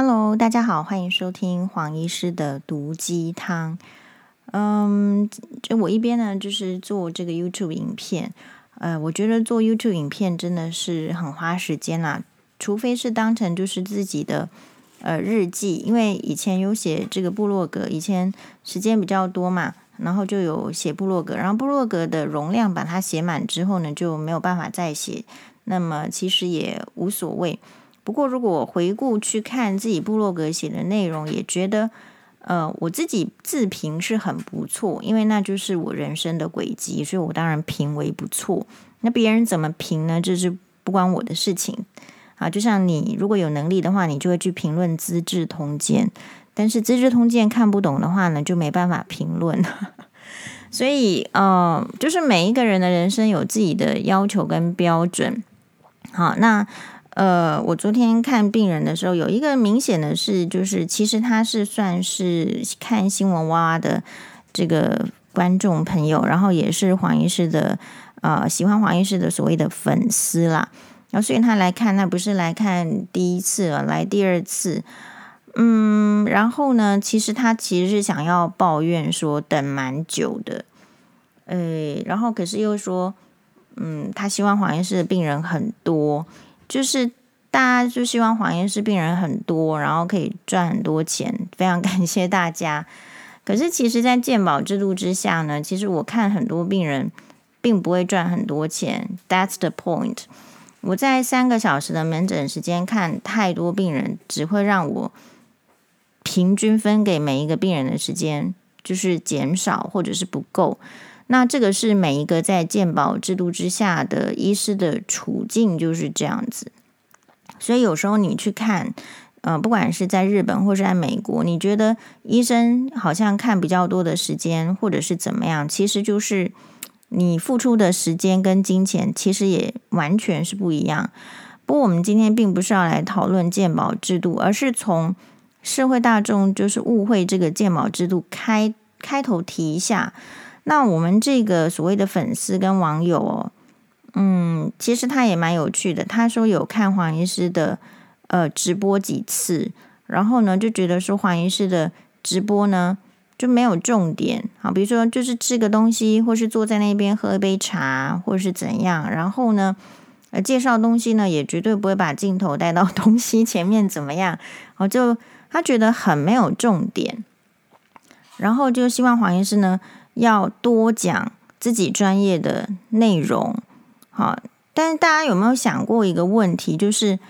Hello，大家好，欢迎收听黄医师的毒鸡汤。嗯，就我一边呢，就是做这个 YouTube 影片。呃，我觉得做 YouTube 影片真的是很花时间啦，除非是当成就是自己的呃日记，因为以前有写这个部落格，以前时间比较多嘛，然后就有写部落格，然后部落格的容量把它写满之后呢，就没有办法再写，那么其实也无所谓。不过，如果回顾去看自己部落格写的内容，也觉得，呃，我自己自评是很不错，因为那就是我人生的轨迹，所以我当然评为不错。那别人怎么评呢？这是不关我的事情啊。就像你如果有能力的话，你就会去评论《资治通鉴》，但是《资治通鉴》看不懂的话呢，就没办法评论。所以，呃，就是每一个人的人生有自己的要求跟标准。好，那。呃，我昨天看病人的时候，有一个明显的是，就是其实他是算是看新闻哇哇的这个观众朋友，然后也是黄医师的呃喜欢黄医师的所谓的粉丝啦。然后所以他来看，他不是来看第一次了，来第二次。嗯，然后呢，其实他其实是想要抱怨说等蛮久的，诶，然后可是又说，嗯，他希望黄医师的病人很多。就是大家就希望黄医师病人很多，然后可以赚很多钱，非常 感谢大家。可是其实，在健保制度之下呢，其实我看很多病人并不会赚很多钱。That's the point。我在三个小时的门诊时间看太多病人，只会让我平均分给每一个病人的时间就是减少或者是不够。那这个是每一个在鉴保制度之下的医师的处境就是这样子，所以有时候你去看，呃，不管是在日本或是在美国，你觉得医生好像看比较多的时间，或者是怎么样，其实就是你付出的时间跟金钱其实也完全是不一样。不过我们今天并不是要来讨论鉴保制度，而是从社会大众就是误会这个鉴保制度开开头提一下。那我们这个所谓的粉丝跟网友哦，嗯，其实他也蛮有趣的。他说有看黄医师的呃直播几次，然后呢就觉得说黄医师的直播呢就没有重点，好，比如说就是吃个东西，或是坐在那边喝一杯茶，或是怎样，然后呢呃介绍东西呢也绝对不会把镜头带到东西前面怎么样，好，就他觉得很没有重点，然后就希望黄医师呢。要多讲自己专业的内容，好，但是大家有没有想过一个问题，就是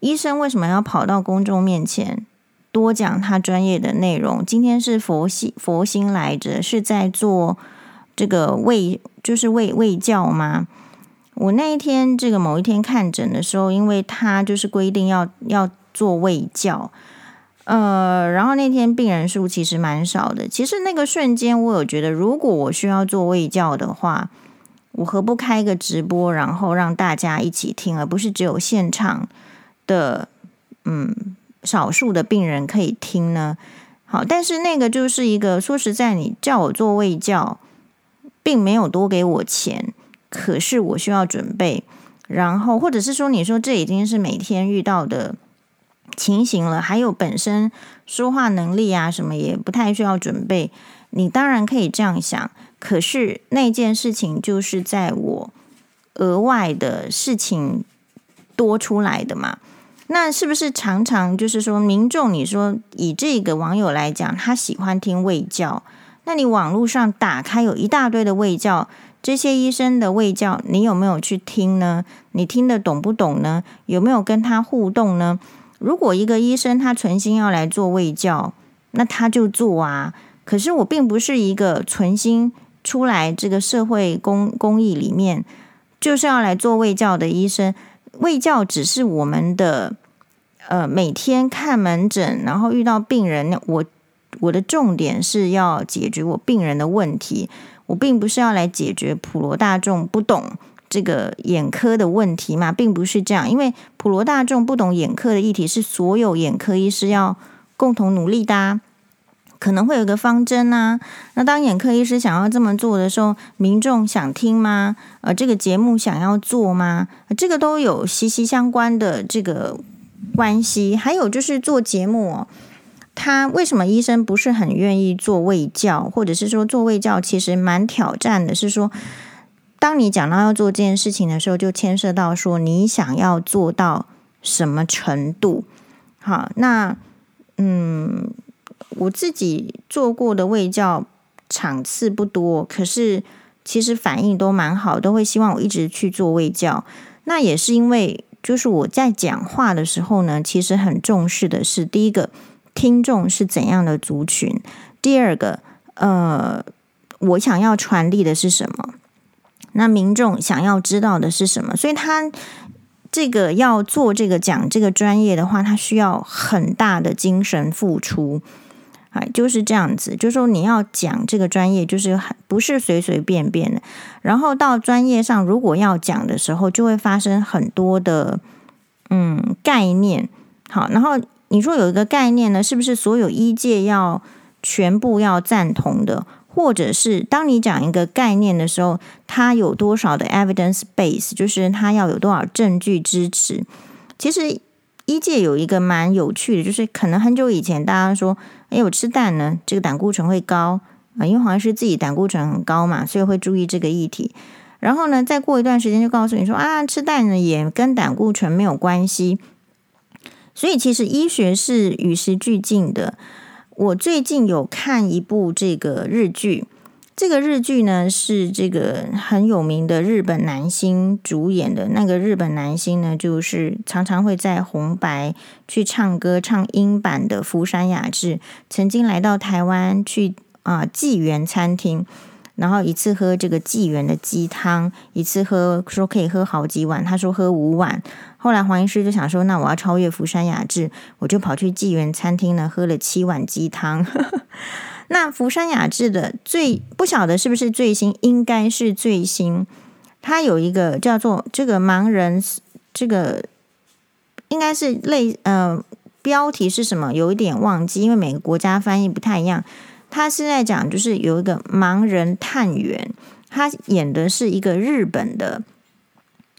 医生为什么要跑到公众面前多讲他专业的内容？今天是佛心佛心来着，是在做这个卫，就是卫卫教吗？我那一天这个某一天看诊的时候，因为他就是规定要要做卫教。呃，然后那天病人数其实蛮少的。其实那个瞬间，我有觉得，如果我需要做卫教的话，我何不开个直播，然后让大家一起听，而不是只有现场的嗯少数的病人可以听呢？好，但是那个就是一个说实在，你叫我做卫教，并没有多给我钱，可是我需要准备，然后或者是说，你说这已经是每天遇到的。情形了，还有本身说话能力啊，什么也不太需要准备。你当然可以这样想，可是那件事情就是在我额外的事情多出来的嘛。那是不是常常就是说，民众你说以这个网友来讲，他喜欢听卫教，那你网络上打开有一大堆的卫教，这些医生的卫教，你有没有去听呢？你听得懂不懂呢？有没有跟他互动呢？如果一个医生他存心要来做卫教，那他就做啊。可是我并不是一个存心出来这个社会公公益里面就是要来做卫教的医生。卫教只是我们的呃每天看门诊，然后遇到病人，我我的重点是要解决我病人的问题，我并不是要来解决普罗大众不懂。这个眼科的问题嘛，并不是这样，因为普罗大众不懂眼科的议题，是所有眼科医师要共同努力的啊。可能会有个方针啊，那当眼科医师想要这么做的时候，民众想听吗？呃，这个节目想要做吗？这个都有息息相关的这个关系。还有就是做节目哦，他为什么医生不是很愿意做卫教，或者是说做卫教其实蛮挑战的？是说，当你讲到要做这件事情的时候，就牵涉到说你想要做到什么程度。好，那嗯，我自己做过的卫教场次不多，可是其实反应都蛮好，都会希望我一直去做卫教。那也是因为，就是我在讲话的时候呢，其实很重视的是第一个听众是怎样的族群，第二个，呃，我想要传递的是什么，那民众想要知道的是什么，所以他。这个要做这个讲这个专业的话，他需要很大的精神付出，哎，就是这样子。就是说你要讲这个专业，就是很不是随随便便的。然后到专业上，如果要讲的时候，就会发生很多的嗯概念。好，然后你说有一个概念呢，是不是所有医界要全部要赞同的？或者是当你讲一个概念的时候，它有多少的 evidence base，就是它要有多少证据支持。其实医界有一个蛮有趣的，就是可能很久以前大家说，哎，我吃蛋呢，这个胆固醇会高啊，因为好像是自己胆固醇很高嘛，所以会注意这个议题。然后呢，再过一段时间就告诉你说啊，吃蛋呢也跟胆固醇没有关系。所以其实医学是与时俱进的。我最近有看一部这个日剧，这个日剧呢是这个很有名的日本男星主演的。那个日本男星呢，就是常常会在红白去唱歌，唱英版的福山雅治。曾经来到台湾去啊纪元餐厅，然后一次喝这个纪元的鸡汤，一次喝说可以喝好几碗，他说喝五碗。后来黄医师就想说，那我要超越福山雅治，我就跑去纪元餐厅呢，喝了七碗鸡汤。那福山雅治的最不晓得是不是最新，应该是最新。他有一个叫做这个盲人，这个应该是类呃标题是什么？有一点忘记，因为每个国家翻译不太一样。他是在讲就是有一个盲人探员，他演的是一个日本的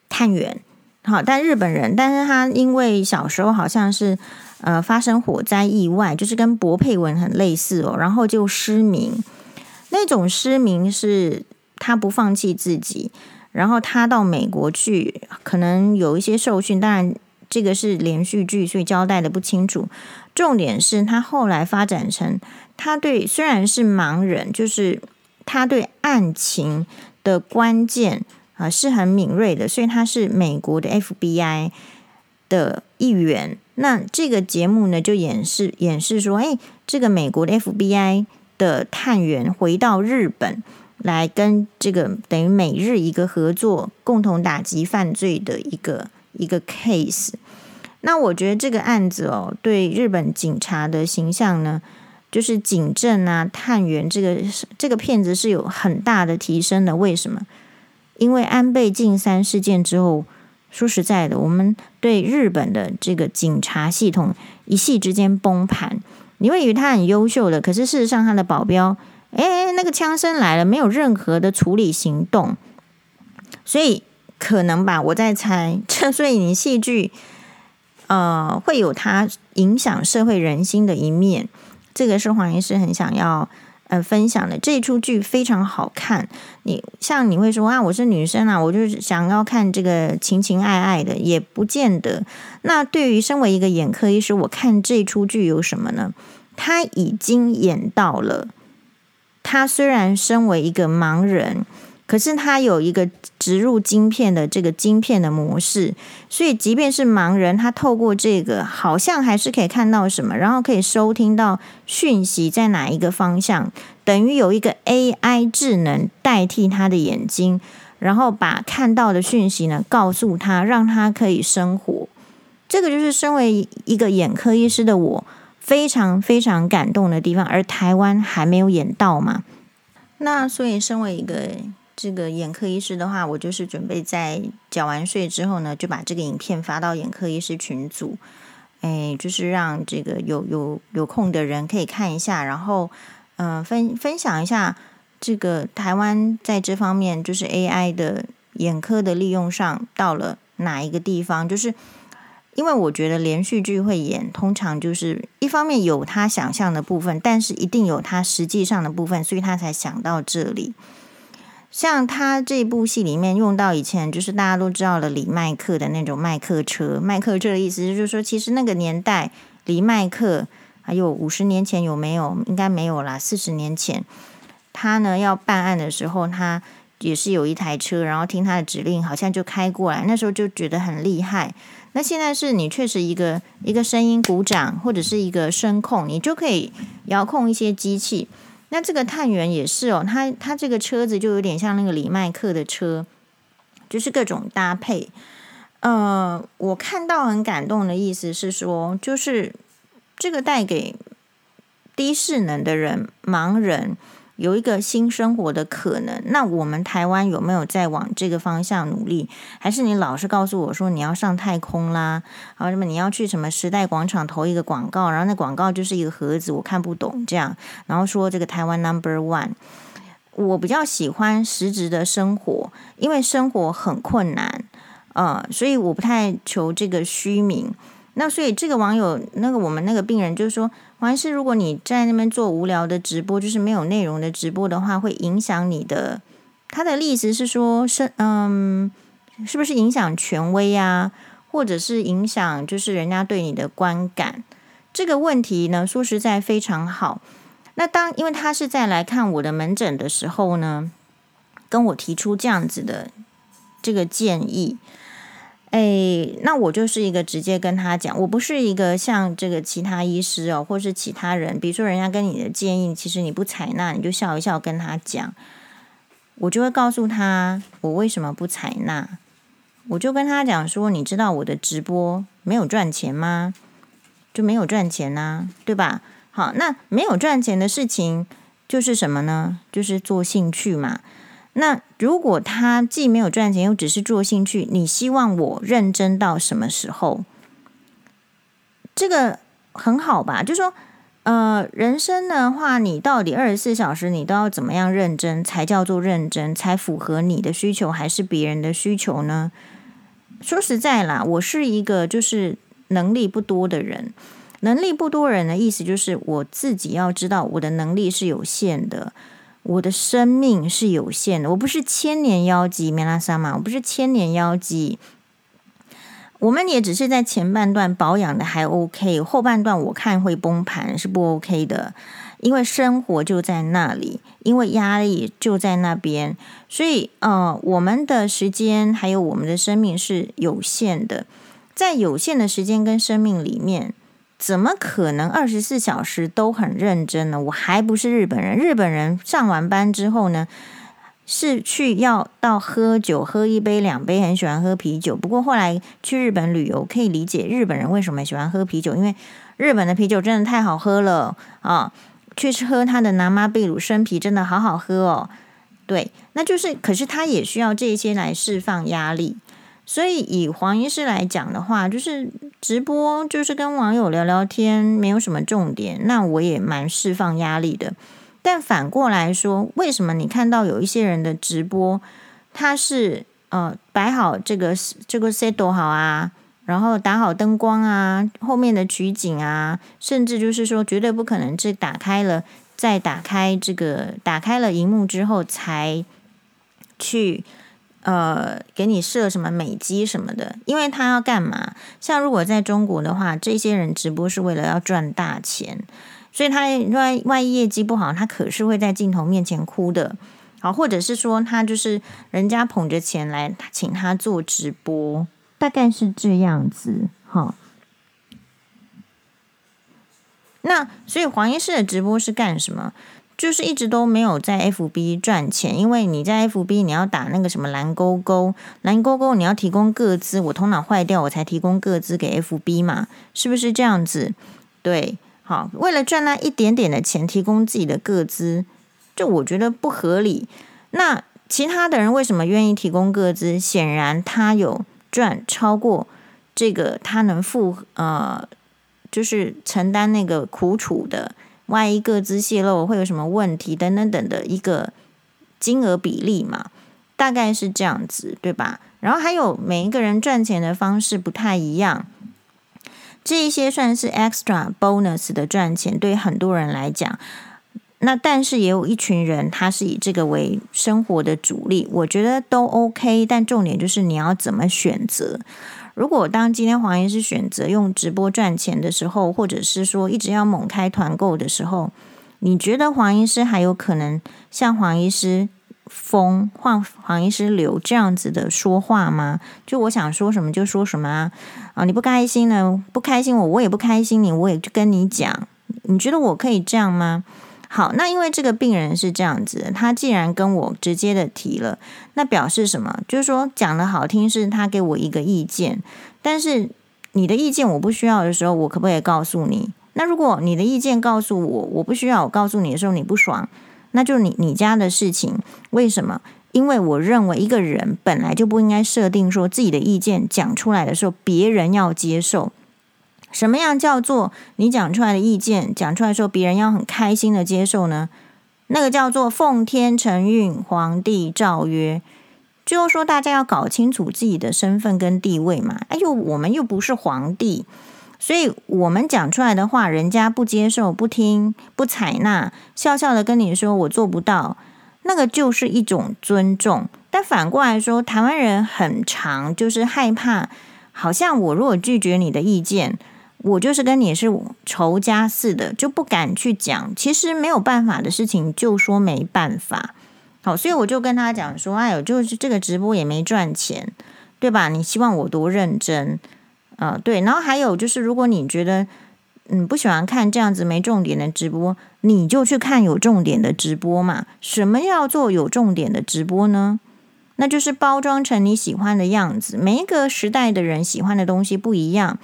探员。好，但日本人，但是他因为小时候好像是呃发生火灾意外，就是跟博佩文很类似哦，然后就失明。那种失明是他不放弃自己，然后他到美国去，可能有一些受训。当然，这个是连续剧，所以交代的不清楚。重点是他后来发展成，他对虽然是盲人，就是他对案情的关键。啊，是很敏锐的，所以他是美国的 FBI 的一员。那这个节目呢，就演示演示说，哎，这个美国的 FBI 的探员回到日本来，跟这个等于美日一个合作，共同打击犯罪的一个一个 case。那我觉得这个案子哦，对日本警察的形象呢，就是警政啊、探员这个这个片子是有很大的提升的。为什么？因为安倍晋三事件之后，说实在的，我们对日本的这个警察系统一系之间崩盘。你会以为他很优秀的，可是事实上他的保镖，哎，那个枪声来了，没有任何的处理行动。所以可能吧，我在猜。这所以你戏剧，呃，会有它影响社会人心的一面。这个是黄医师很想要。呃，分享的这出剧非常好看。你像你会说啊，我是女生啊，我就是想要看这个情情爱爱的，也不见得。那对于身为一个眼科医师，我看这出剧有什么呢？他已经演到了，他虽然身为一个盲人。可是他有一个植入晶片的这个晶片的模式，所以即便是盲人，他透过这个好像还是可以看到什么，然后可以收听到讯息在哪一个方向，等于有一个 AI 智能代替他的眼睛，然后把看到的讯息呢告诉他，让他可以生活。这个就是身为一个眼科医师的我非常非常感动的地方，而台湾还没有演到嘛。那所以身为一个。这个眼科医师的话，我就是准备在缴完税之后呢，就把这个影片发到眼科医师群组，哎，就是让这个有有有空的人可以看一下，然后嗯、分分享一下这个台湾在这方面就是 AI 的眼科的利用上到了哪一个地方，就是因为我觉得连续剧会演，通常就是一方面有他想象的部分，但是一定有他实际上的部分，所以他才想到这里。像他这部戏里面用到以前就是大家都知道的李麦克的那种麦克车，麦克车的意思就是说，其实那个年代李麦克还有五十年前有没有？应该没有啦，四十年前他呢要办案的时候，他也是有一台车，然后听他的指令，好像就开过来，那时候就觉得很厉害。那现在是你确实一个一个声音鼓掌，或者是一个声控，你就可以遥控一些机器。那这个探员也是哦，他他这个车子就有点像那个李麦克的车，就是各种搭配。呃，我看到很感动的意思是说，就是这个带给低势能的人、盲人。有一个新生活的可能，那我们台湾有没有在往这个方向努力？还是你老是告诉我说你要上太空啦？然后什么你要去什么时代广场投一个广告，然后那广告就是一个盒子，我看不懂这样。然后说这个台湾 Number One，我比较喜欢实质的生活，因为生活很困难，呃，所以我不太求这个虚名。那所以这个网友，那个我们那个病人就是说。还是，如果你在那边做无聊的直播，就是没有内容的直播的话，会影响你的。他的意思是说，是嗯，是不是影响权威啊，或者是影响就是人家对你的观感？这个问题呢，说实在非常好。那当因为他是在来看我的门诊的时候呢，跟我提出这样子的这个建议。哎，那我就是一个直接跟他讲，我不是一个像这个其他医师哦，或是其他人，比如说人家跟你的建议，其实你不采纳，你就笑一笑跟他讲，我就会告诉他我为什么不采纳，我就跟他讲说，你知道我的直播没有赚钱吗？就没有赚钱呐、对吧？好，那没有赚钱的事情就是什么呢？就是做兴趣嘛。那如果他既没有赚钱，又只是做兴趣，你希望我认真到什么时候？这个很好吧？就说，呃，人生的话，你到底二十四小时你都要怎么样认真才叫做认真，才符合你的需求还是别人的需求呢？说实在啦，我是一个就是能力不多的人，能力不多人的意思就是我自己要知道我的能力是有限的。我的生命是有限的，我不是千年妖姬，梅拉萨玛，我不是千年妖姬。我们也只是在前半段保养的还 OK，后半段我看会崩盘，是不 OK 的。因为生活就在那里，因为压力就在那边，所以呃，我们的时间还有我们的生命是有限的，在有限的时间跟生命里面。怎么可能二十四小时都很认真呢？我还不是日本人。日本人上完班之后呢，是去要到喝酒，喝一杯两杯，很喜欢喝啤酒。不过后来去日本旅游，可以理解日本人为什么喜欢喝啤酒，因为日本的啤酒真的太好喝了啊！去喝他的拿马贝鲁生啤，真的好好喝哦。对，那就是，可是他也需要这些来释放压力。所以以黄医师来讲的话，就是直播就是跟网友聊聊天，没有什么重点。那我也蛮释放压力的。但反过来说，为什么你看到有一些人的直播，他是呃摆好这个这个 set 好啊，然后打好灯光啊，后面的取景啊，甚至就是说绝对不可能是打开了再打开这个打开了荧幕之后才去。呃，给你设什么美肌什么的，因为他要干嘛？像如果在中国的话，这些人直播是为了要赚大钱，所以他万万一业绩不好，他可是会在镜头面前哭的。好，或者是说他就是人家捧着钱来请他做直播，大概是这样子。哈，那所以黄医师的直播是干什么？就是一直都没有在 FB 赚钱，因为你在 FB 你要打那个什么蓝勾勾，蓝勾勾你要提供个资，我头脑坏掉我才提供个资给 FB 嘛，是不是这样子？对，好，为了赚那一点点的钱，提供自己的个资，就我觉得不合理。那其他的人为什么愿意提供个资？显然他有赚超过这个他能付呃，就是承担那个苦楚的。万一个资泄露会有什么问题等等等的一个金额比例嘛，大概是这样子，对吧？然后还有每一个人赚钱的方式不太一样，这一些算是 extra bonus 的赚钱，对很多人来讲。那但是也有一群人，他是以这个为生活的主力，我觉得都 OK。但重点就是你要怎么选择。如果当今天黄医师选择用直播赚钱的时候，或者是说一直要猛开团购的时候，你觉得黄医师还有可能像黄医师疯、黄黄医师流这样子的说话吗？就我想说什么就说什么啊！啊，你不开心呢？不开心我，我也不开心你，我也就跟你讲。你觉得我可以这样吗？好，那因为这个病人是这样子，他既然跟我直接的提了，那表示什么？就是说讲的好听是他给我一个意见，但是你的意见我不需要的时候，我可不可以告诉你？那如果你的意见告诉我，我不需要我告诉你的时候，你不爽，那就你你家的事情。为什么？因为我认为一个人本来就不应该设定说自己的意见讲出来的时候，别人要接受。什么样叫做你讲出来的意见讲出来说别人要很开心的接受呢？那个叫做奉天承运，皇帝诏曰，就是说大家要搞清楚自己的身份跟地位嘛。哎呦，我们又不是皇帝，所以我们讲出来的话，人家不接受、不听、不采纳，笑笑的跟你说我做不到，那个就是一种尊重。但反过来说，台湾人很长就是害怕，好像我如果拒绝你的意见。我就是跟你是仇家似的，就不敢去讲。其实没有办法的事情，就说没办法。好，所以我就跟他讲说：“哎呦，就是这个直播也没赚钱，对吧？你希望我多认真啊？对。然后还有就是，如果你觉得嗯不喜欢看这样子没重点的直播，你就去看有重点的直播嘛。什么叫做有重点的直播呢？那就是包装成你喜欢的样子。每一个时代的人喜欢的东西不一样。”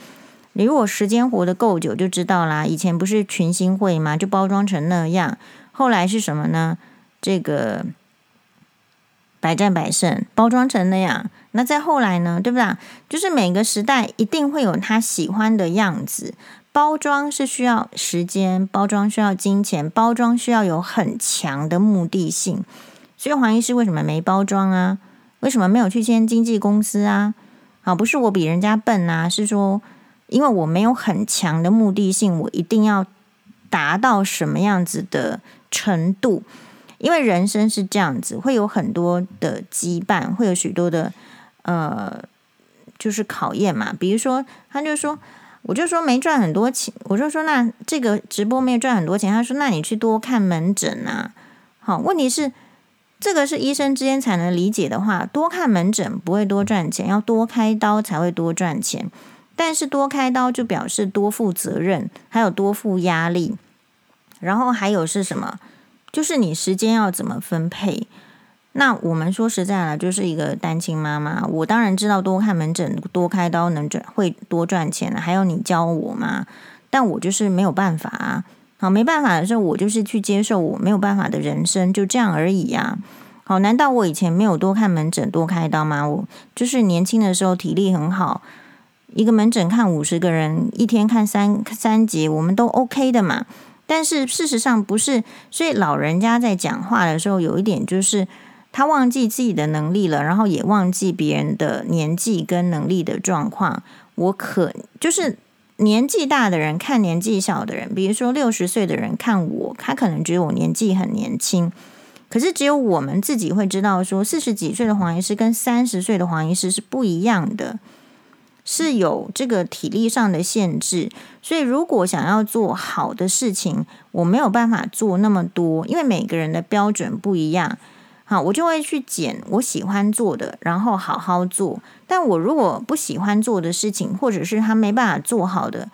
你如果时间活得够久，就知道啦。以前不是群星会吗？就包装成那样。后来是什么呢？这个百战百胜，包装成那样。那再后来呢？对不对？就是每个时代一定会有他喜欢的样子。包装是需要时间，包装需要金钱，包装需要有很强的目的性。所以黄医师为什么没包装啊？为什么没有去签经纪公司啊？啊，不是我比人家笨啊，是说。因为我没有很强的目的性，我一定要达到什么样子的程度？因为人生是这样子，会有很多的羁绊，会有许多的呃，就是考验嘛。比如说，他就说，我就说没赚很多钱，我就说那这个直播没有赚很多钱。他说，那你去多看门诊啊。好，问题是这个是医生之间才能理解的话，多看门诊不会多赚钱，要多开刀才会多赚钱。但是多开刀就表示多负责任，还有多负压力，然后还有是什么？就是你时间要怎么分配？那我们说实在了，就是一个单亲妈妈，我当然知道多看门诊、多开刀能赚会多赚钱了。还有你教我吗？但我就是没有办法啊。好，没办法的时候，我就是去接受我没有办法的人生，就这样而已呀。好，难道我以前没有多看门诊、多开刀吗？我就是年轻的时候体力很好。一个门诊看五十个人，一天看三三节，我们都 OK 的嘛。但是事实上不是，所以老人家在讲话的时候，有一点就是他忘记自己的能力了，然后也忘记别人的年纪跟能力的状况。我可就是年纪大的人看年纪小的人，比如说六十岁的人看我，他可能觉得我年纪很年轻，可是只有我们自己会知道，说四十几岁的黄医师跟三十岁的黄医师是不一样的。是有这个体力上的限制，所以如果想要做好的事情，我没有办法做那么多，因为每个人的标准不一样。好，我就会去捡我喜欢做的，然后好好做。但我如果不喜欢做的事情，或者是他没办法做好的，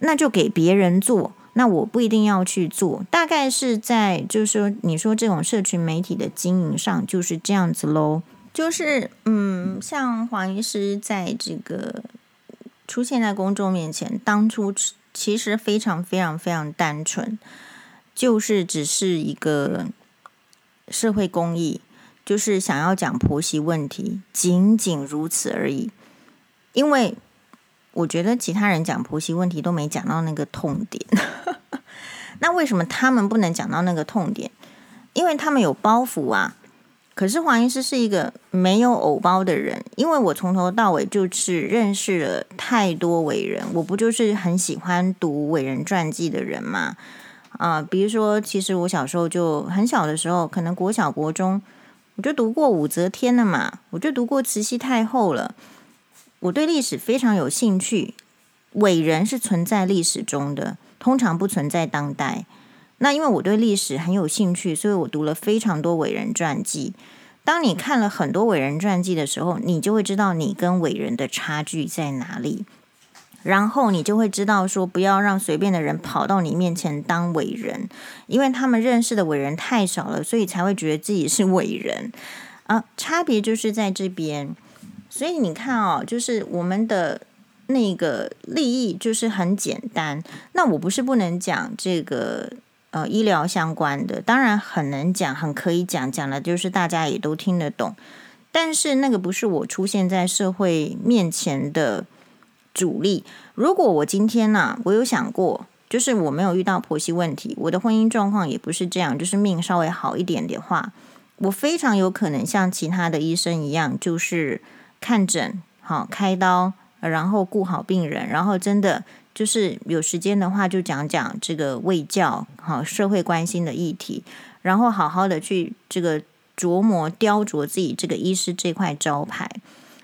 那就给别人做。那我不一定要去做。大概是在就是说，你说这种社群媒体的经营上就是这样子喽。就是嗯，像黄医师在这个出现在公众面前，当初其实非常非常非常单纯，就是只是一个社会公益，就是想要讲婆媳问题，仅仅如此而已。因为我觉得其他人讲婆媳问题都没讲到那个痛点，那为什么他们不能讲到那个痛点？因为他们有包袱啊。可是黄医师是一个没有偶包的人，因为我从头到尾就是认识了太多伟人，我不就是很喜欢读伟人传记的人嘛？啊、比如说，其实我小时候就很小的时候，可能国小国中，我就读过武则天了嘛，我就读过慈禧太后了。我对历史非常有兴趣，伟人是存在历史中的，通常不存在当代。那因为我对历史很有兴趣，所以我读了非常多伟人传记。当你看了很多伟人传记的时候，你就会知道你跟伟人的差距在哪里，然后你就会知道说，不要让随便的人跑到你面前当伟人，因为他们认识的伟人太少了，所以才会觉得自己是伟人啊。差别就是在这边，所以你看哦，就是我们的那个利益就是很简单。那我不是不能讲这个。呃，医疗相关的当然很能讲，很可以讲，讲的就是大家也都听得懂。但是那个不是我出现在社会面前的主力。如果我今天呢、我有想过，就是我没有遇到婆媳问题，我的婚姻状况也不是这样，就是命稍微好一点的话，我非常有可能像其他的医生一样，就是看诊、好开刀，然后顾好病人，然后真的。就是有时间的话，就讲讲这个卫教，好社会关心的议题，然后好好的去这个琢磨雕琢自己这个医师这块招牌。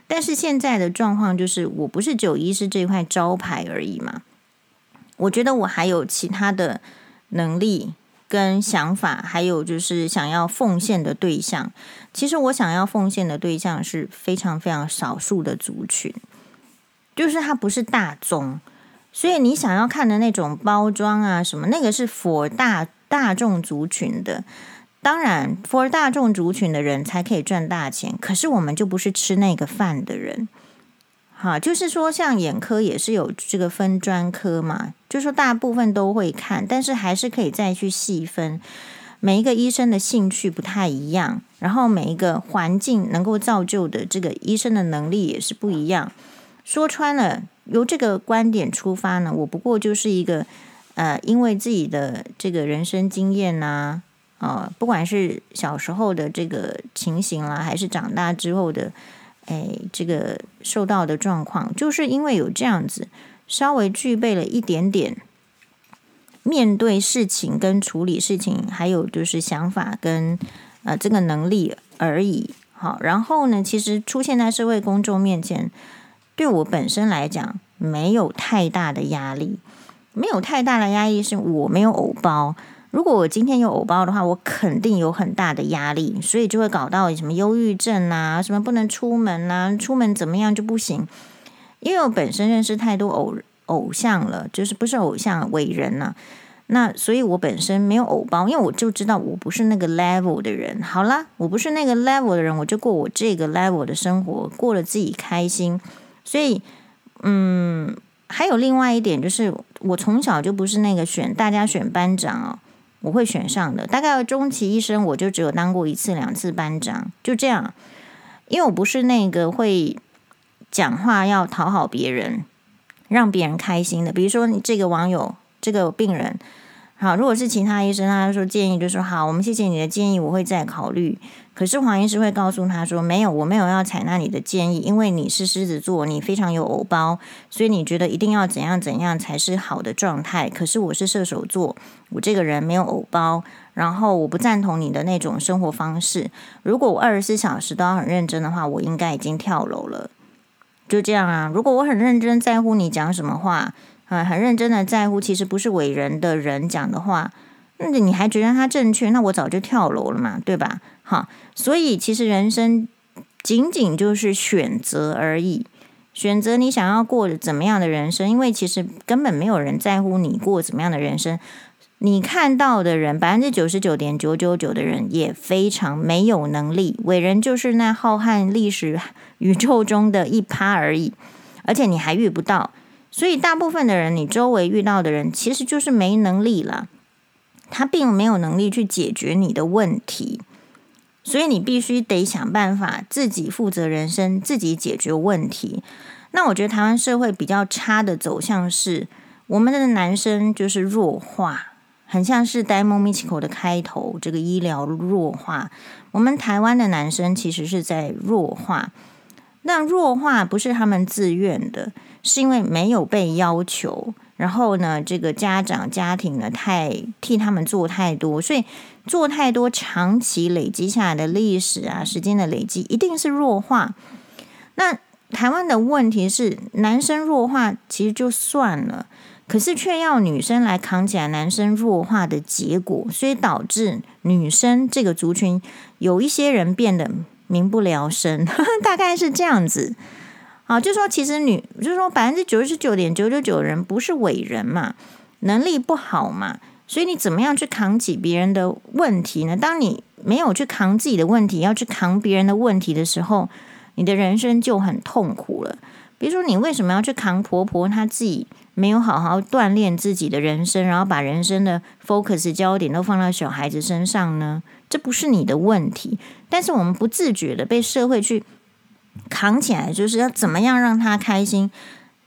但是现在的状况就是，我不是只有医师这块招牌而已嘛。我觉得我还有其他的能力跟想法，还有就是想要奉献的对象。其实我想要奉献的对象是非常非常少数的族群，就是它不是大众。所以你想要看的那种包装啊，什么那个是 for 大大众族群的，当然 for 大众族群的人才可以赚大钱。可是我们就不是吃那个饭的人，哈，就是说像眼科也是有这个分专科嘛，就是说大部分都会看，但是还是可以再去细分。每一个医生的兴趣不太一样，然后每一个环境能够造就的这个医生的能力也是不一样。说穿了。由这个观点出发呢，我不过就是一个，呃，因为自己的这个人生经验呐，啊，不管是小时候的这个情形啦，还是长大之后的，哎，这个受到的状况，就是因为有这样子，稍微具备了一点点面对事情跟处理事情，还有就是想法跟呃这个能力而已。好，然后呢，其实出现在社会公众面前。对我本身来讲，没有太大的压力，没有太大的压力，是我没有偶包。如果我今天有偶包的话，我肯定有很大的压力，所以就会搞到什么忧郁症啊，什么不能出门啊，出门怎么样就不行。因为我本身认识太多偶偶像了，就是不是偶像伟人呢、啊，那所以我本身没有偶包，因为我就知道我不是那个 level 的人。好啦，我不是那个 level 的人，我就过我这个 level 的生活，过了自己开心。所以，嗯，还有另外一点就是，我从小就不是那个选大家选班长哦，我会选上的。大概终其一生，我就只有当过一次两次班长，就这样。因为我不是那个会讲话要讨好别人、让别人开心的。比如说，你这个网友、这个病人。好，如果是其他医生，他说建议，就说好，我们谢谢你的建议，我会再考虑。可是黄医师会告诉他说，没有，我没有要采纳你的建议，因为你是狮子座，你非常有偶包，所以你觉得一定要怎样怎样才是好的状态。可是我是射手座，我这个人没有偶包，然后我不赞同你的那种生活方式。如果我二十四小时都要很认真的话，我应该已经跳楼了。就这样啊，如果我很认真在乎你讲什么话。啊，很认真的在乎，其实不是伟人的人讲的话，那你还觉得他正确？那我早就跳楼了嘛，对吧？好，所以其实人生仅仅就是选择而已，选择你想要过怎么样的人生，因为其实根本没有人在乎你过怎么样的人生。你看到的人，百分之九十九点九九九的人也非常没有能力，伟人就是那浩瀚历史宇宙中的一趴而已，而且你还遇不到。所以，大部分的人，你周围遇到的人，其实就是没能力了。他并没有能力去解决你的问题，所以你必须得想办法自己负责人生，自己解决问题。那我觉得台湾社会比较差的走向是，我们的男生就是弱化，很像是 Demo Musical 的开头，这个医疗弱化。我们台湾的男生其实是在弱化，那弱化不是他们自愿的，是因为没有被要求。然后呢，这个家长家庭呢，太替他们做太多，所以做太多，长期累积下来的历史啊，时间的累积，一定是弱化。那台湾的问题是，男生弱化其实就算了，可是却要女生来扛起来男生弱化的结果，所以导致女生这个族群有一些人变得民不聊生，大概是这样子。啊，就说其实女，就是说百分之九十九点九九九人不是伟人嘛，能力不好嘛，所以你怎么样去扛起别人的问题呢？当你没有去扛自己的问题，要去扛别人的问题的时候，你的人生就很痛苦了。比如说，你为什么要去扛婆婆？她自己没有好好锻炼自己的人生，然后把人生的 focus 焦点都放到小孩子身上呢？这不是你的问题，但是我们不自觉的被社会去。扛起来就是要怎么样让她开心？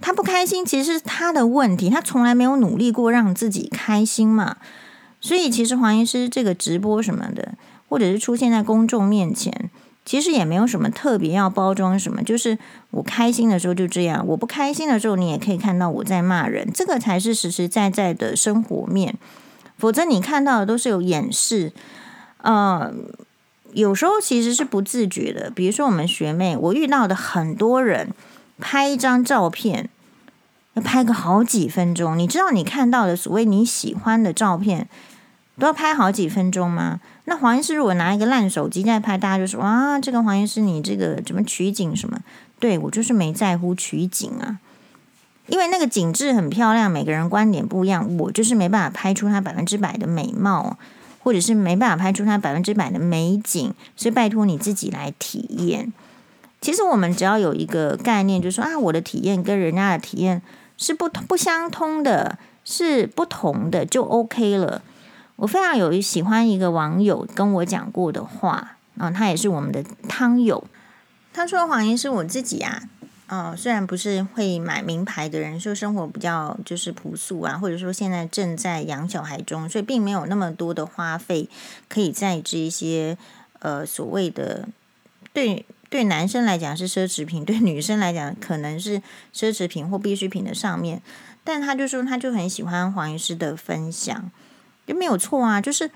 他不开心其实是他的问题，他从来没有努力过让自己开心嘛。所以其实黄医师这个直播什么的，或者是出现在公众面前，其实也没有什么特别要包装什么。就是我开心的时候就这样，我不开心的时候你也可以看到我在骂人，这个才是实实在在的生活面。否则你看到的都是有掩饰，呃。有时候其实是不自觉的，比如说我们学妹，我遇到的很多人拍一张照片要拍个好几分钟。你知道你看到的所谓你喜欢的照片都要拍好几分钟吗？那黄医师如果拿一个烂手机在拍，大家就说哇，这个黄医师你这个怎么取景什么？对，我就是没在乎取景啊，因为那个景致很漂亮，每个人观点不一样，我就是没办法拍出它百分之百的美貌。或者是没办法拍出它百分之百的美景，所以拜托你自己来体验。其实我们只要有一个概念，就是说啊，我的体验跟人家的体验是不不相通的，是不同的，就 OK 了。我非常有喜欢一个网友跟我讲过的话啊，他也是我们的汤友，他说：“黄医师，我自己啊。”哦，虽然不是会买名牌的人，说生活比较就是朴素啊，或者说现在正在养小孩中，所以并没有那么多的花费可以在这一些呃所谓的对对男生来讲是奢侈品，对女生来讲可能是奢侈品或必需品的上面。但他就说，他就很喜欢黄医师的分享，就没有错啊，就是。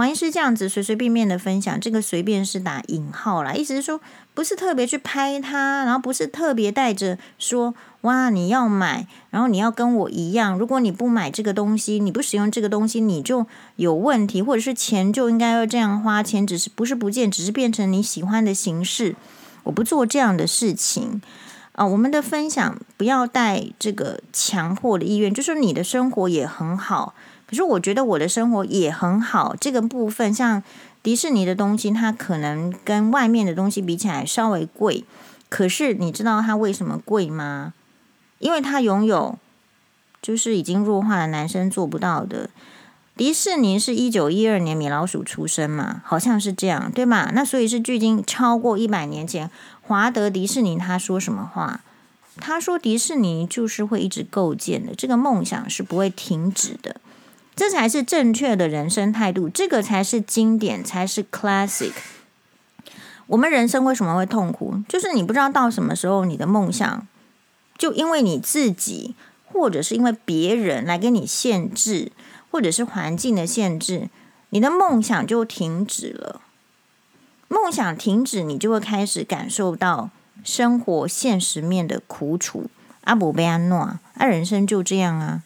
黄医师这样子随随便便的分享，这个随便是打引号啦，意思是说不是特别去拍他，然后不是特别带着说哇你要买，然后你要跟我一样，如果你不买这个东西，你不使用这个东西，你就有问题，或者是钱就应该要这样花钱，只是不是不见，只是变成你喜欢的形式。我不做这样的事情啊，我们的分享不要带这个强迫的意愿，就是你的生活也很好。可是我觉得我的生活也很好，这个部分像迪士尼的东西，它可能跟外面的东西比起来稍微贵。可是你知道它为什么贵吗？因为它拥有就是已经弱化的男生做不到的。迪士尼是一九一二年米老鼠出生嘛，好像是这样，对吗？那所以是距今超过一百年前，华德迪士尼他说什么话？他说迪士尼就是会一直构建的，这个梦想是不会停止的。这才是正确的人生态度，这个才是经典，才是 classic。我们人生为什么会痛苦？就是你不知道到什么时候，你的梦想就因为你自己，或者是因为别人来给你限制，或者是环境的限制，你的梦想就停止了。梦想停止，你就会开始感受到生活现实面的苦楚。阿伯贝安诺，啊，人生就这样啊。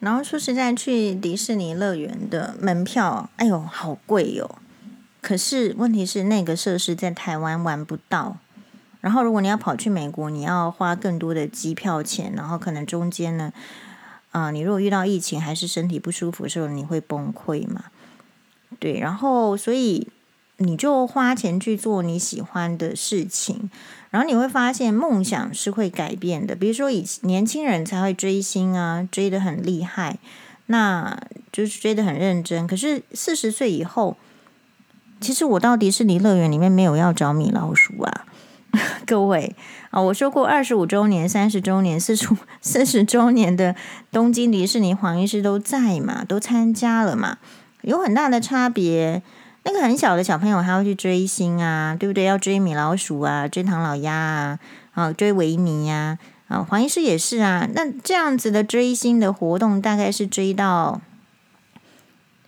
然后说实在，去迪士尼乐园的门票，哎呦，好贵哟！可是问题是，那个设施在台湾玩不到。然后如果你要跑去美国，你要花更多的机票钱。然后可能中间呢，啊、你如果遇到疫情还是身体不舒服的时候，你会崩溃嘛？对，然后所以你就花钱去做你喜欢的事情。然后你会发现，梦想是会改变的。比如说，以年轻人才会追星啊，追得很厉害，那就是追得很认真。可是四十岁以后，其实我到迪士尼乐园里面没有要找米老鼠啊，各位啊，我说过二十五周年、三十周年、四十四十周年的东京迪士尼，黄医师都在嘛，都参加了嘛，有很大的差别。那个很小的小朋友还要去追星啊，对不对？要追米老鼠啊，追唐老鸭啊，啊，追维尼呀，啊，黄医师也是啊。那这样子的追星的活动，大概是追到，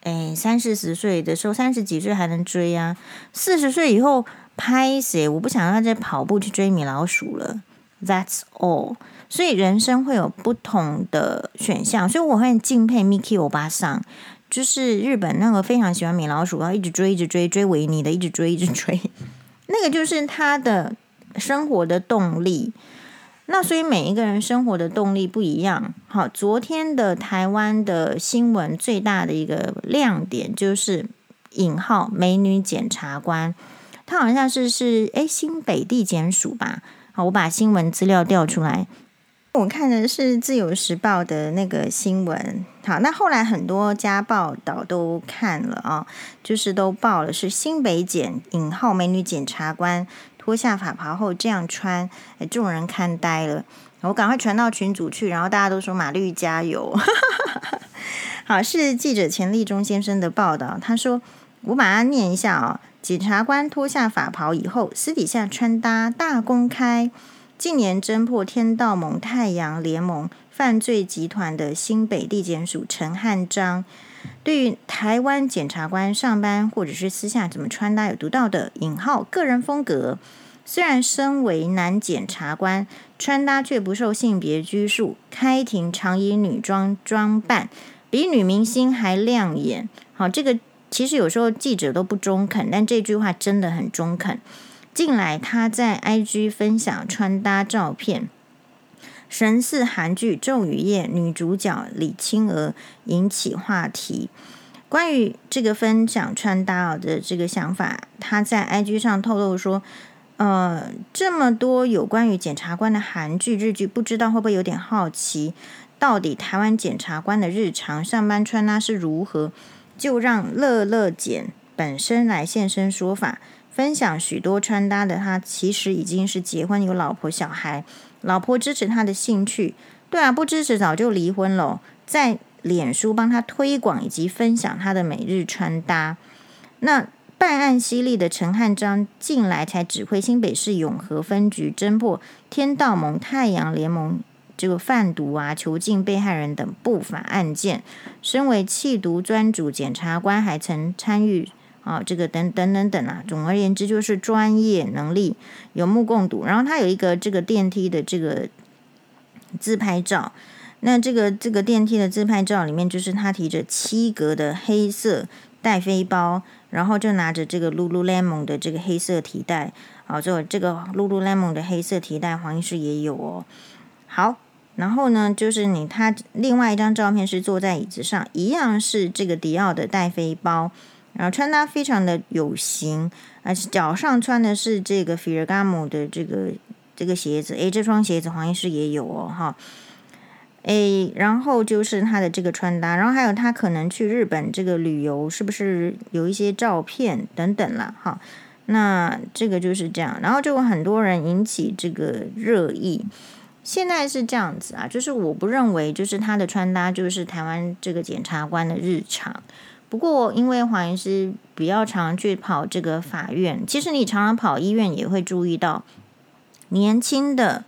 哎，三四十岁的时候，三十几岁还能追啊。四十岁以后拍谁？我不想让他再跑步去追米老鼠了。That's all。所以人生会有不同的选项，所以我很敬佩 Miki 欧巴桑。就是日本那个非常喜欢米老鼠，然后一直追，一直追，追维尼的，一直追，一直追，那个就是他的生活的动力。那所以每一个人生活的动力不一样。好，昨天的台湾的新闻最大的一个亮点就是引号美女检察官，她好像是是诶新北地检署吧？好，我把新闻资料调出来。我看的是《自由时报》的那个新闻，好，那后来很多家报道都看了啊，就是都报了是新北检引号美女检察官脱下法袍后这样穿，哎，众人看呆了，我赶快传到群组去，然后大家都说马绿加油，好，是记者钱立忠先生的报道，他说我把它念一下啊，检察官脱下法袍以后，私底下穿搭大公开。近年侦破天道盟太阳联盟犯罪集团的新北地检署陈汉章，对于台湾检察官上班或者是私下怎么穿搭有独到的引号个人风格。虽然身为男检察官，穿搭却不受性别拘束，开庭常以女装装扮，比女明星还亮眼。好，这个其实有时候记者都不中肯，但这句话真的很中肯。近来，他在 IG 分享穿搭照片，神似韩剧《咒语夜》女主角李清娥，引起话题。关于这个分享穿搭的这个想法，他在 IG 上透露说：“呃，这么多有关于检察官的韩剧、日剧，不知道会不会有点好奇，到底台湾检察官的日常上班穿搭是如何？就让乐乐检本身来现身说法。”分享许多穿搭的他，其实已经是结婚有老婆小孩，老婆支持他的兴趣。对啊，不支持早就离婚了。在脸书帮他推广以及分享他的每日穿搭。那办案犀利的陈汉章近来才指挥新北市永和分局侦破天道盟太阳联盟这个贩毒啊、囚禁被害人等不法案件。身为弃毒专组检察官，还曾参与。啊，这个等等等等啊，总而言之就是专业能力有目共睹。然后他有一个这个电梯的这个自拍照，那这个这个电梯的自拍照里面，就是他提着七格的黑色带飞包，然后就拿着这个 Lululemon 的这个黑色提袋。好，就这个 Lululemon 的黑色提袋，黄医师也有哦。好，然后呢，就是你他另外一张照片是坐在椅子上，一样是这个迪奥的带飞包。然后穿搭非常的有型，而且脚上穿的是这个 Ferragamo 的这个这个鞋子，诶，这双鞋子黄医师也有哦，哈，诶，然后就是他的这个穿搭，然后还有他可能去日本这个旅游，是不是有一些照片等等啦，哈，那这个就是这样，然后就有很多人引起这个热议，现在是这样子啊，就是我不认为就是他的穿搭就是台湾这个检察官的日常。不过，因为黄医师比较常去跑这个法院，其实你常常跑医院也会注意到，年轻的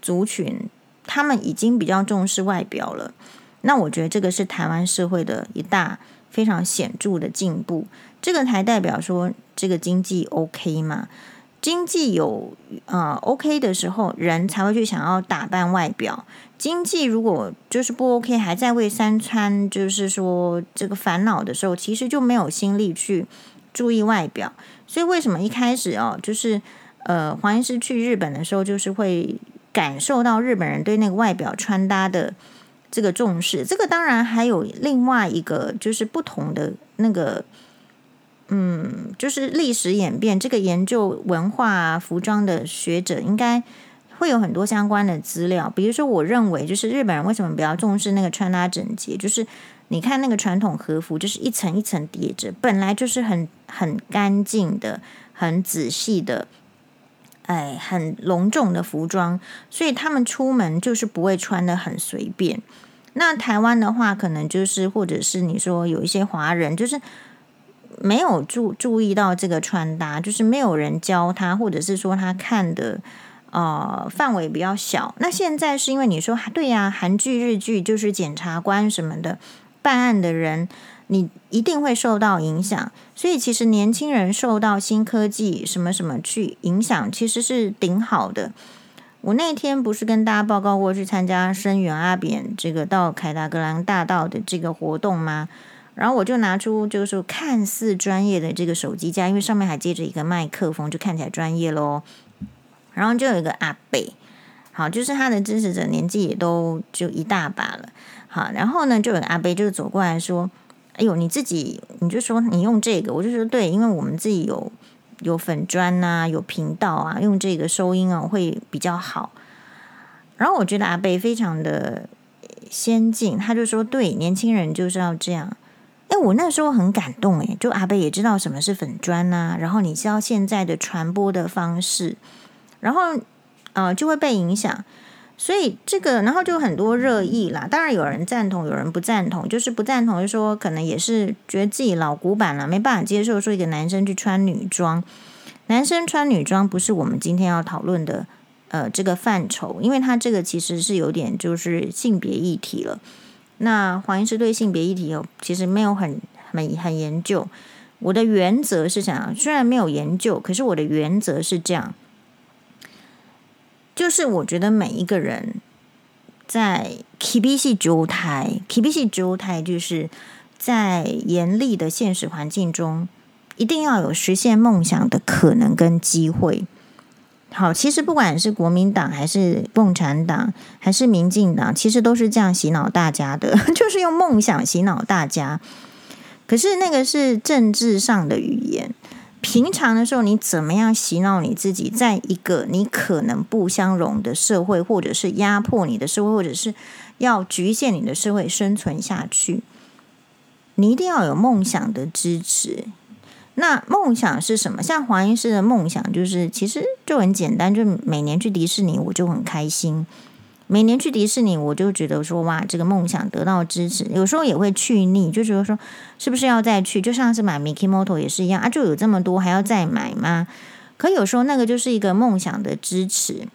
族群他们已经比较重视外表了。那我觉得这个是台湾社会的一大非常显著的进步。这个才代表说这个经济 OK 嘛？经济有、呃、OK 的时候，人才会去想要打扮外表。经济如果就是不 OK，还在为三餐就是说这个烦恼的时候，其实就没有心力去注意外表。所以为什么一开始哦，就是呃黄医师去日本的时候，就是会感受到日本人对那个外表穿搭的这个重视。这个当然还有另外一个就是不同的那个，嗯，就是历史演变。这个研究文化、服装的学者应该。会有很多相关的资料，比如说，我认为就是日本人为什么比较重视那个穿搭整洁，就是你看那个传统和服，就是一层一层叠着，本来就是很很干净的、很仔细的，哎很隆重的服装，所以他们出门就是不会穿得很随便。那台湾的话，可能就是或者是你说有一些华人，就是没有注注意到这个穿搭，就是没有人教他，或者是说他看的呃范围比较小。那现在是因为你说对呀，韩剧、日剧就是检察官什么的办案的人，你一定会受到影响。所以其实年轻人受到新科技什么什么去影响，其实是顶好的。我那天不是跟大家报告过去参加声援阿扁这个到凯达格兰大道的这个活动吗？然后我就拿出就是看似专业的这个手机架，因为上面还接着一个麦克风，就看起来专业喽。然后就有一个阿贝，好，就是他的支持者年纪也都就一大把了，好，然后呢就有个阿贝就走过来说：“哎呦，你自己你就说你用这个，我就说对，因为我们自己有。”有粉砖呐，有频道啊，用这个收音啊会比较好。然后我觉得阿贝非常的先进，他就说：“对，年轻人就是要这样。”哎，我那时候很感动，哎，就阿贝也知道什么是粉砖呐，然后你知道现在的传播的方式，然后呃就会被影响。所以这个，然后就很多热议啦。当然有人赞同，有人不赞同。就是不赞同，就说可能也是觉得自己老古板了，没办法接受说一个男生去穿女装。男生穿女装不是我们今天要讨论的呃这个范畴，因为他这个其实是有点就是性别议题了。那黄医师对性别议题有其实没有很很很研究。我的原则是这样，虽然没有研究，可是我的原则是这样。就是我觉得每一个人在 KBC 状态，KBC 状态就是在严厉的现实环境中，一定要有实现梦想的可能跟机会。好，其实不管是国民党还是共产党还是民进党，其实都是这样洗脑大家的，就是用梦想洗脑大家。可是那个是政治上的语言。平常的时候，你怎么样洗脑你自己？在一个你可能不相容的社会，或者是压迫你的社会，或者是要局限你的社会生存下去，你一定要有梦想的支持。那梦想是什么？像黄医师的梦想，就是其实就很简单，就每年去迪士尼，我就很开心。每年去迪士尼，我就觉得说哇，这个梦想得到支持。有时候也会去腻，就觉得说是不是要再去？就像是买 Mickey Moto 也是一样啊，就有这么多，还要再买吗？可有时候那个就是一个梦想的支持。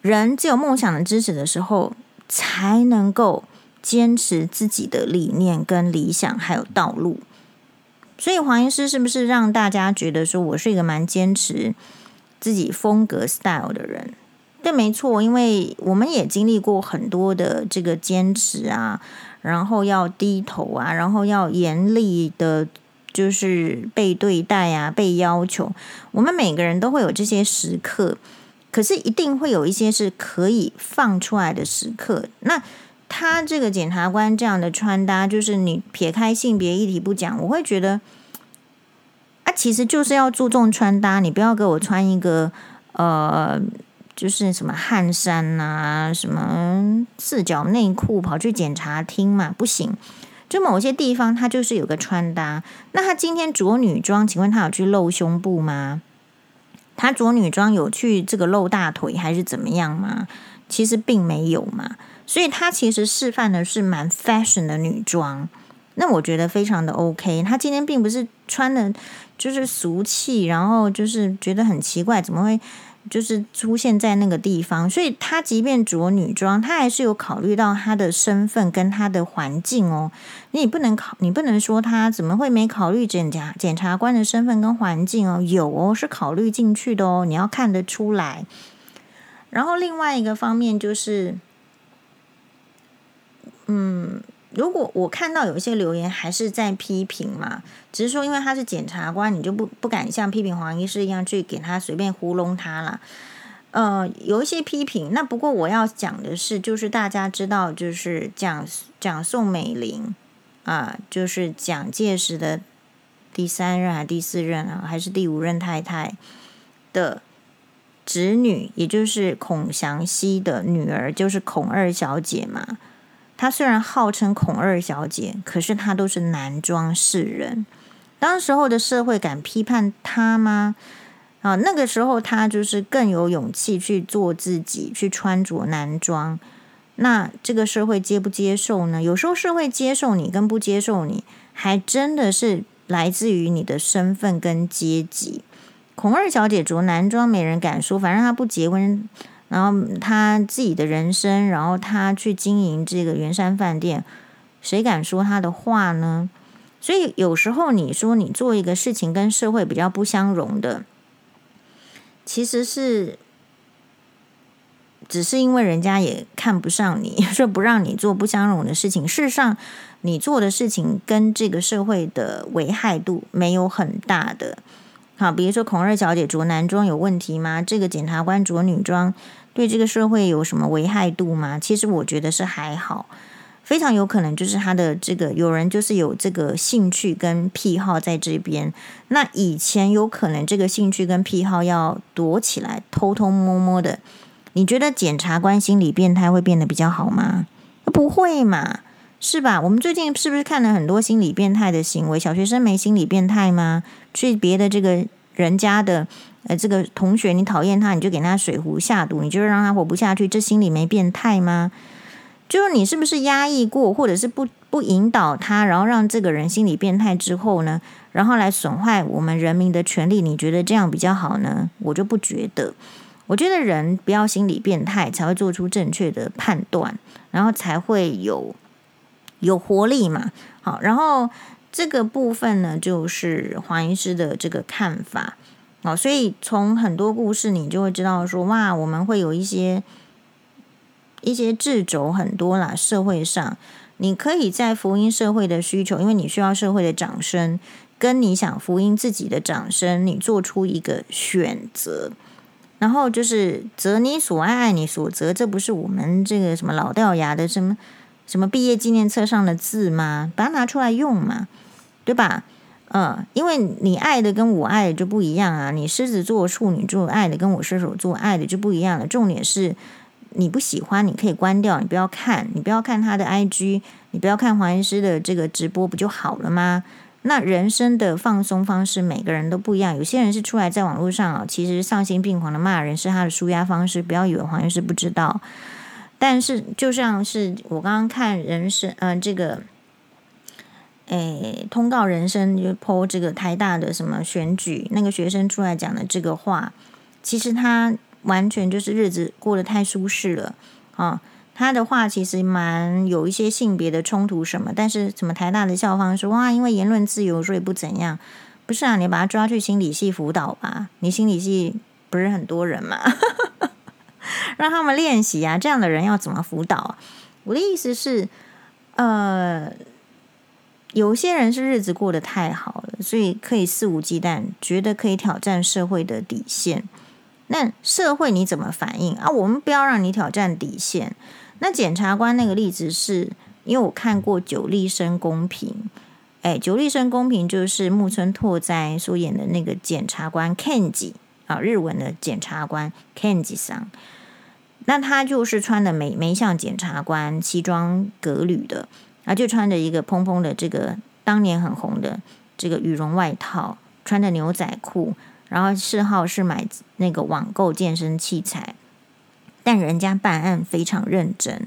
人只有梦想的支持的时候，才能够坚持自己的理念跟理想，还有道路。所以黄医师是不是让大家觉得说我是一个蛮坚持自己风格 style 的人？对，没错，因为我们也经历过很多的这个坚持啊，然后要低头啊，然后要严厉的，就是被对待啊，被要求。我们每个人都会有这些时刻，可是一定会有一些是可以放出来的时刻。那他这个检察官这样的穿搭，就是你撇开性别议题不讲，我会觉得啊，其实就是要注重穿搭，你不要给我穿一个呃。就是什么汗衫呐、啊，什么四角内裤跑去检查厅嘛，不行。就某些地方，他就是有个穿搭。那他今天着女装，请问他有去露胸部吗？他着女装有去这个露大腿还是怎么样吗？其实并没有嘛。所以他其实示范的是蛮 fashion 的女装。那我觉得非常的 OK。他今天并不是穿的，就是俗气，然后就是觉得很奇怪，怎么会？就是出现在那个地方，所以他即便着女装，他还是有考虑到他的身份跟他的环境哦。你不能考，你不能说他怎么会没考虑检察检察官的身份跟环境哦？有哦，是考虑进去的哦。你要看得出来。然后另外一个方面就是，嗯。如果我看到有一些留言还是在批评嘛，只是说因为他是检察官，你就不不敢像批评黄医师一样去给他随便糊弄他了。呃，有一些批评，那不过我要讲的是，就是大家知道，就是蒋蒋宋美龄啊，就是蒋介石的第三任还是第四任啊，还是第五任太太的侄女，也就是孔祥熙的女儿，就是孔二小姐嘛。她虽然号称孔二小姐，可是她都是男装示人。当时候的社会敢批判她吗？啊，那个时候他就是更有勇气去做自己，去穿着男装。那这个社会接不接受呢？有时候社会接受你跟不接受你，还真的是来自于你的身份跟阶级。孔二小姐着男装，没人敢说，反正她不结婚，然后他自己的人生，然后他去经营这个圆山饭店，谁敢说他的话呢？所以有时候你说你做一个事情跟社会比较不相容的，其实是。只是因为人家也看不上你，说不让你做不相容的事情。事实上，你做的事情跟这个社会的危害度没有很大的。好，比如说孔二小姐着男装有问题吗？这个检察官着女装对这个社会有什么危害度吗？其实我觉得是还好，非常有可能就是他的这个有人就是有这个兴趣跟癖好在这边。那以前有可能这个兴趣跟癖好要躲起来，偷偷摸摸的。你觉得检察官心理变态会变得比较好吗？不会嘛，是吧？我们最近是不是看了很多心理变态的行为？小学生没心理变态吗？去别的这个人家的呃这个同学，你讨厌他，你就给他水壶下毒，你就让他活不下去，这心理没变态吗？就是你是不是压抑过，或者是不不引导他，然后让这个人心理变态之后呢，然后来损坏我们人民的权利？你觉得这样比较好呢？我就不觉得。我觉得人不要心理变态，才会做出正确的判断，然后才会有有活力嘛。好，然后这个部分呢，就是黄医师的这个看法。好，所以从很多故事，你就会知道说，哇，我们会有一些一些掣肘很多啦。社会上，你可以在福音社会的需求，因为你需要社会的掌声，跟你想福音自己的掌声，你做出一个选择。然后就是择你所爱，爱你所择，这不是我们这个什么老掉牙的什么什么毕业纪念册上的字吗？把它拿出来用嘛，对吧？嗯，因为你爱的跟我爱的就不一样啊。你狮子座、处女座爱的跟我射手座爱的就不一样了。重点是你不喜欢，你可以关掉，你不要看，你不要看他的 IG，你不要看黄医师的这个直播，不就好了吗？那人生的放松方式，每个人都不一样。有些人是出来在网络上啊，其实丧心病狂的骂人是他的舒压方式。不要以为黄医师不知道。但是就像是我刚刚看人生，嗯、呃，这个，诶，通告人生就 po 这个台大的什么选举，那个学生出来讲的这个话，其实他完全就是日子过得太舒适了啊。他的话其实蛮有一些性别的冲突什么，但是什么台大的校方说哇，因为言论自由所以不怎样，不是啊？你把他抓去心理系辅导吧，你心理系不是很多人嘛，让他们练习啊，这样的人要怎么辅导？我的意思是，呃，有些人是日子过得太好了，所以可以肆无忌惮，觉得可以挑战社会的底线。那社会你怎么反应啊？我们不要让你挑战底线。那检察官那个例子是，因为我看过《九立生公平》，哎，《九立生公平》就是木村拓哉所演的那个检察官 Kenji 啊，日文的检察官 Kenji 桑。那他就是穿的没没像检察官西装革履的，啊，就穿着一个蓬蓬的这个当年很红的这个羽绒外套，穿着牛仔裤，然后嗜好是买那个网购健身器材。但人家办案非常认真，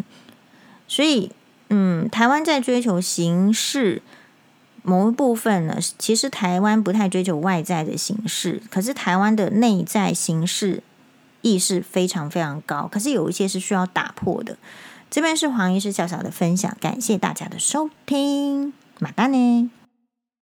所以，嗯，台湾在追求形式某一部分呢，其实台湾不太追求外在的形式，可是台湾的内在形式意识非常非常高，可是有一些是需要打破的。这边是黄医师小小的分享，感谢大家的收听，马丹呢。